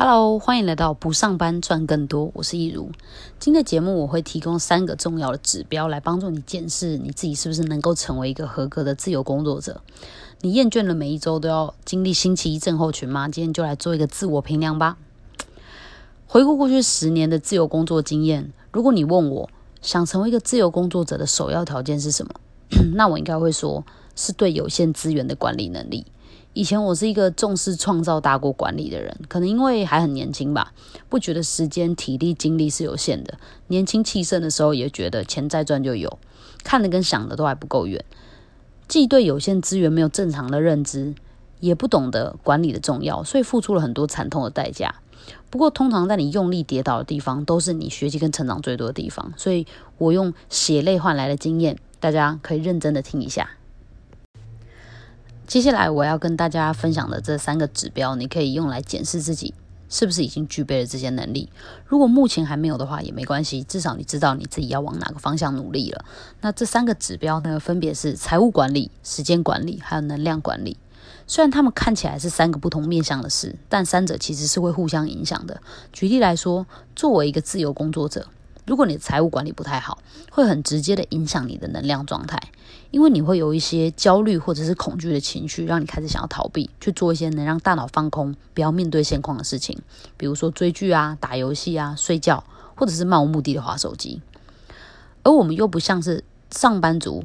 Hello，欢迎来到不上班赚更多，我是易如。今天的节目我会提供三个重要的指标来帮助你检视你自己是不是能够成为一个合格的自由工作者。你厌倦了每一周都要经历星期一症候群吗？今天就来做一个自我评量吧。回顾过去十年的自由工作经验，如果你问我想成为一个自由工作者的首要条件是什么，那我应该会说是对有限资源的管理能力。以前我是一个重视创造大过管理的人，可能因为还很年轻吧，不觉得时间、体力、精力是有限的。年轻气盛的时候，也觉得钱再赚就有，看的跟想的都还不够远。既对有限资源没有正常的认知，也不懂得管理的重要，所以付出了很多惨痛的代价。不过，通常在你用力跌倒的地方，都是你学习跟成长最多的地方。所以我用血泪换来的经验，大家可以认真的听一下。接下来我要跟大家分享的这三个指标，你可以用来检视自己是不是已经具备了这些能力。如果目前还没有的话，也没关系，至少你知道你自己要往哪个方向努力了。那这三个指标呢，分别是财务管理、时间管理，还有能量管理。虽然他们看起来是三个不同面向的事，但三者其实是会互相影响的。举例来说，作为一个自由工作者。如果你的财务管理不太好，会很直接的影响你的能量状态，因为你会有一些焦虑或者是恐惧的情绪，让你开始想要逃避，去做一些能让大脑放空、不要面对现况的事情，比如说追剧啊、打游戏啊、睡觉，或者是漫无目的的划手机。而我们又不像是上班族。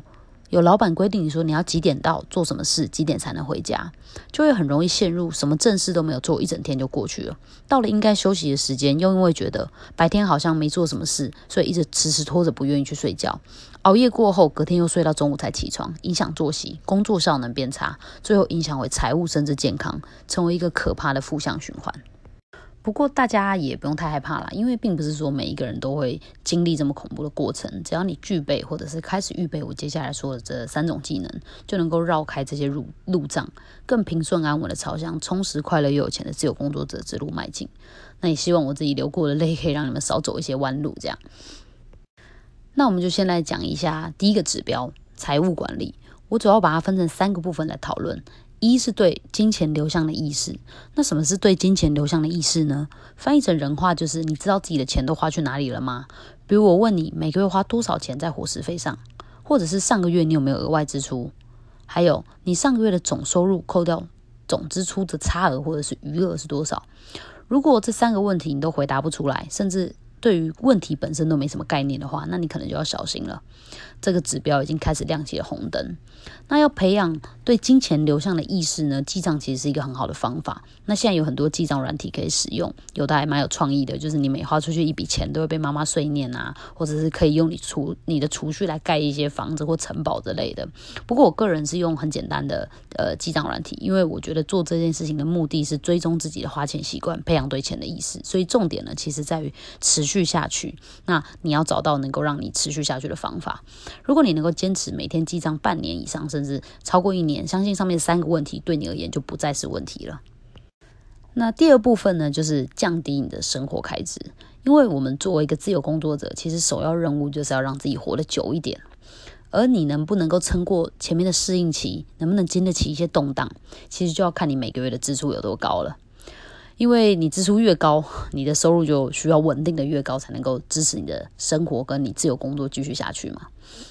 有老板规定你说你要几点到做什么事，几点才能回家，就会很容易陷入什么正事都没有做，一整天就过去了。到了应该休息的时间，又因为觉得白天好像没做什么事，所以一直迟迟拖着不愿意去睡觉。熬夜过后，隔天又睡到中午才起床，影响作息，工作效能变差，最后影响为财务甚至健康，成为一个可怕的负向循环。不过大家也不用太害怕啦，因为并不是说每一个人都会经历这么恐怖的过程。只要你具备或者是开始预备我接下来说的这三种技能，就能够绕开这些路路障，更平顺安稳的朝向充实、快乐又有钱的自由工作者之路迈进。那也希望我自己流过的泪可以让你们少走一些弯路。这样，那我们就先来讲一下第一个指标——财务管理。我主要把它分成三个部分来讨论。一是对金钱流向的意识，那什么是对金钱流向的意识呢？翻译成人话就是，你知道自己的钱都花去哪里了吗？比如我问你每个月花多少钱在伙食费上，或者是上个月你有没有额外支出？还有你上个月的总收入扣掉总支出的差额或者是余额是多少？如果这三个问题你都回答不出来，甚至对于问题本身都没什么概念的话，那你可能就要小心了。这个指标已经开始亮起了红灯。那要培养对金钱流向的意识呢？记账其实是一个很好的方法。那现在有很多记账软体可以使用，有的还蛮有创意的，就是你每花出去一笔钱，都会被妈妈碎念啊，或者是可以用你储你的储蓄来盖一些房子或城堡之类的。不过我个人是用很简单的呃记账软体，因为我觉得做这件事情的目的是追踪自己的花钱习惯，培养对钱的意识。所以重点呢，其实在于持续续下去。那你要找到能够让你持续下去的方法。如果你能够坚持每天记账半年以上，甚至超过一年，相信上面三个问题对你而言就不再是问题了。那第二部分呢，就是降低你的生活开支，因为我们作为一个自由工作者，其实首要任务就是要让自己活得久一点。而你能不能够撑过前面的适应期，能不能经得起一些动荡，其实就要看你每个月的支出有多高了。因为你支出越高，你的收入就需要稳定的越高，才能够支持你的生活跟你自由工作继续下去嘛。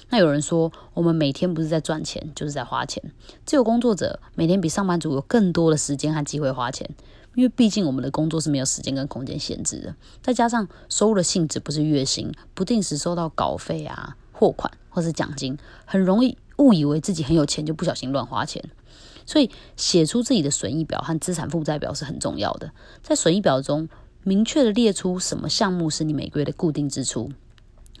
那有人说，我们每天不是在赚钱，就是在花钱。自由工作者每天比上班族有更多的时间和机会花钱，因为毕竟我们的工作是没有时间跟空间限制的。再加上收入的性质不是月薪，不定时收到稿费啊、货款或是奖金，很容易误以为自己很有钱，就不小心乱花钱。所以，写出自己的损益表和资产负债表是很重要的。在损益表中，明确的列出什么项目是你每个月的固定支出，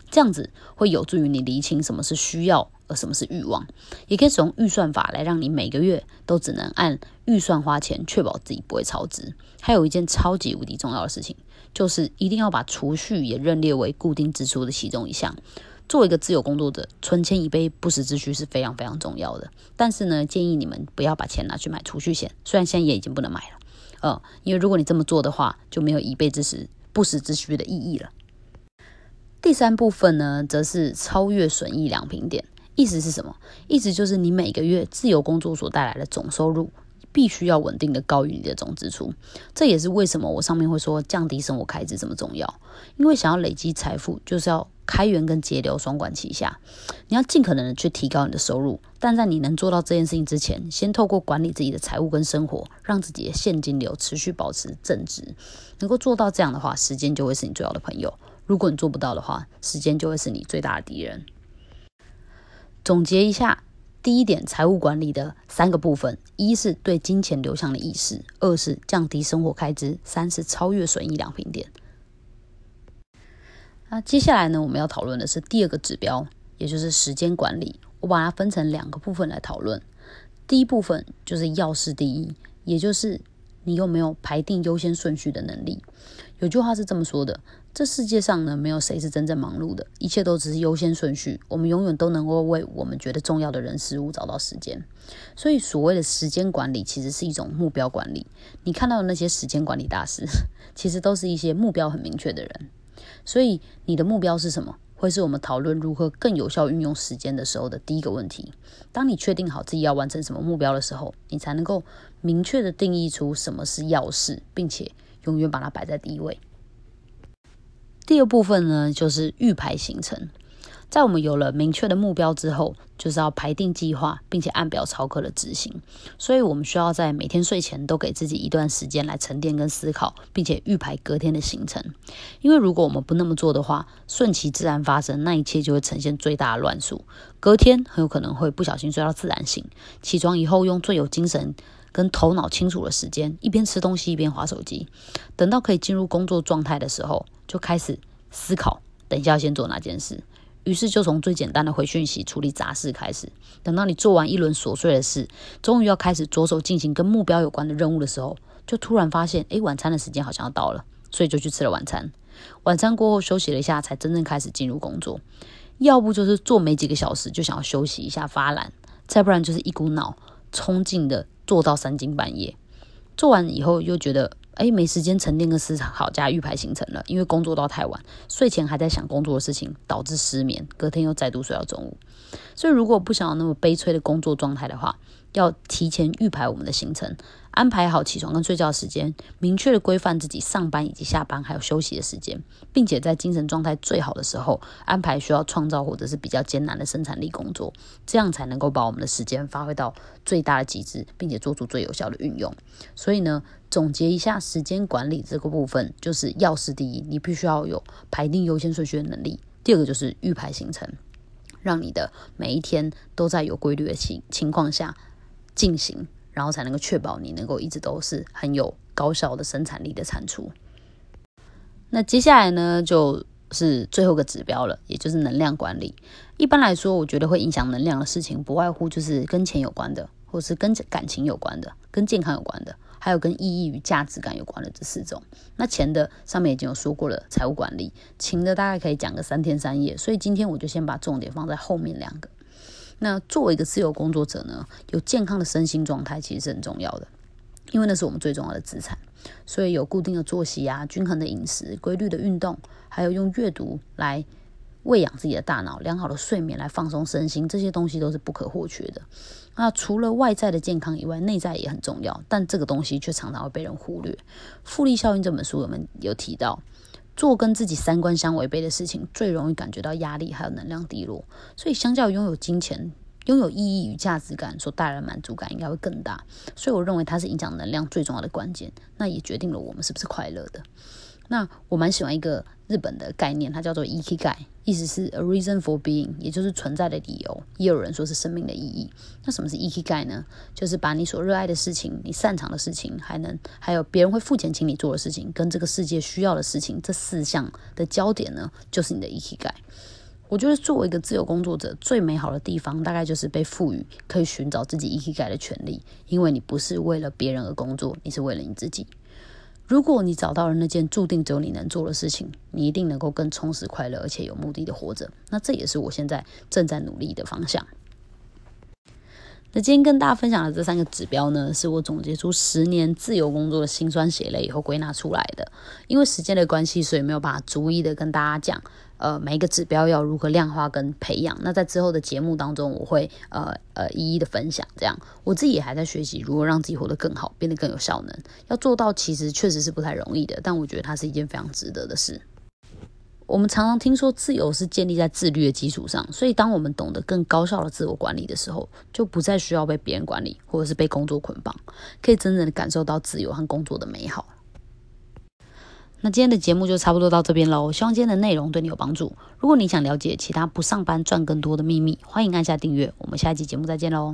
这样子会有助于你厘清什么是需要，而什么是欲望。也可以使用预算法来让你每个月都只能按预算花钱，确保自己不会超支。还有一件超级无敌重要的事情，就是一定要把储蓄也认列为固定支出的其中一项。作为一个自由工作者，存钱以备不时之需是非常非常重要的。但是呢，建议你们不要把钱拿去买储蓄险，虽然现在也已经不能买了，呃，因为如果你这么做的话，就没有以备之时不时之需的意义了。第三部分呢，则是超越损益两平点，意思是什么？意思就是你每个月自由工作所带来的总收入必须要稳定的高于你的总支出。这也是为什么我上面会说降低生活开支这么重要。因为想要累积财富，就是要开源跟节流双管齐下。你要尽可能的去提高你的收入，但在你能做到这件事情之前，先透过管理自己的财务跟生活，让自己的现金流持续保持正值。能够做到这样的话，时间就会是你最好的朋友。如果你做不到的话，时间就会是你最大的敌人。总结一下，第一点，财务管理的三个部分：一是对金钱流向的意识；二是降低生活开支；三是超越损益两平点。那接下来呢，我们要讨论的是第二个指标，也就是时间管理。我把它分成两个部分来讨论。第一部分就是要事第一，也就是你有没有排定优先顺序的能力。有句话是这么说的。这世界上呢，没有谁是真正忙碌的，一切都只是优先顺序。我们永远都能够为我们觉得重要的人事物找到时间。所以，所谓的时间管理，其实是一种目标管理。你看到的那些时间管理大师，其实都是一些目标很明确的人。所以，你的目标是什么？会是我们讨论如何更有效运用时间的时候的第一个问题。当你确定好自己要完成什么目标的时候，你才能够明确的定义出什么是要事，并且永远把它摆在第一位。第二部分呢，就是预排行程。在我们有了明确的目标之后，就是要排定计划，并且按表操课的执行。所以，我们需要在每天睡前都给自己一段时间来沉淀跟思考，并且预排隔天的行程。因为如果我们不那么做的话，顺其自然发生，那一切就会呈现最大的乱数。隔天很有可能会不小心睡到自然醒，起床以后用最有精神跟头脑清楚的时间，一边吃东西一边划手机。等到可以进入工作状态的时候，就开始思考，等一下要先做哪件事。于是就从最简单的回讯息、处理杂事开始。等到你做完一轮琐碎的事，终于要开始着手进行跟目标有关的任务的时候，就突然发现，哎，晚餐的时间好像要到了，所以就去吃了晚餐。晚餐过后休息了一下，才真正开始进入工作。要不就是做没几个小时就想要休息一下发懒，再不然就是一股脑冲劲的做到三更半夜。做完以后又觉得。哎，没时间沉淀跟思考加预排行程了，因为工作到太晚，睡前还在想工作的事情，导致失眠，隔天又再度睡到中午。所以，如果不想要那么悲催的工作状态的话，要提前预排我们的行程。安排好起床跟睡觉时间，明确的规范自己上班以及下班还有休息的时间，并且在精神状态最好的时候安排需要创造或者是比较艰难的生产力工作，这样才能够把我们的时间发挥到最大的极致，并且做出最有效的运用。所以呢，总结一下时间管理这个部分，就是要事第一，你必须要有排定优先顺序的能力；第二个就是预排行程，让你的每一天都在有规律的情情况下进行。然后才能够确保你能够一直都是很有高效的生产力的产出。那接下来呢，就是最后一个指标了，也就是能量管理。一般来说，我觉得会影响能量的事情，不外乎就是跟钱有关的，或是跟感情有关的，跟健康有关的，还有跟意义与价值感有关的这四种。那钱的上面已经有说过了，财务管理；情的大概可以讲个三天三夜，所以今天我就先把重点放在后面两个。那作为一个自由工作者呢，有健康的身心状态其实是很重要的，因为那是我们最重要的资产。所以有固定的作息啊，均衡的饮食，规律的运动，还有用阅读来喂养自己的大脑，良好的睡眠来放松身心，这些东西都是不可或缺的。那除了外在的健康以外，内在也很重要，但这个东西却常常会被人忽略。《复利效应》这本书我们有提到。做跟自己三观相违背的事情，最容易感觉到压力，还有能量低落。所以，相较拥有金钱、拥有意义与价值感所带来的满足感，应该会更大。所以，我认为它是影响能量最重要的关键。那也决定了我们是不是快乐的。那我蛮喜欢一个日本的概念，它叫做 “ikigai”，意思是 “a reason for being”，也就是存在的理由。也有人说是生命的意义。那什么是 “ikigai” 呢？就是把你所热爱的事情、你擅长的事情，还能还有别人会付钱请你做的事情，跟这个世界需要的事情，这四项的焦点呢，就是你的 “ikigai”。我觉得作为一个自由工作者，最美好的地方，大概就是被赋予可以寻找自己 “ikigai” 的权利，因为你不是为了别人而工作，你是为了你自己。如果你找到了那件注定只有你能做的事情，你一定能够更充实、快乐，而且有目的的活着。那这也是我现在正在努力的方向。那今天跟大家分享的这三个指标呢，是我总结出十年自由工作的辛酸血泪以后归纳出来的。因为时间的关系，所以没有办法逐一的跟大家讲。呃每一个指标要如何量化跟培养。那在之后的节目当中，我会呃呃一一的分享。这样我自己也还在学习如何让自己活得更好，变得更有效能。要做到其实确实是不太容易的，但我觉得它是一件非常值得的事。我们常常听说自由是建立在自律的基础上，所以当我们懂得更高效的自我管理的时候，就不再需要被别人管理，或者是被工作捆绑，可以真正的感受到自由和工作的美好。那今天的节目就差不多到这边喽，希望今天的内容对你有帮助。如果你想了解其他不上班赚更多的秘密，欢迎按下订阅。我们下一期节目再见喽。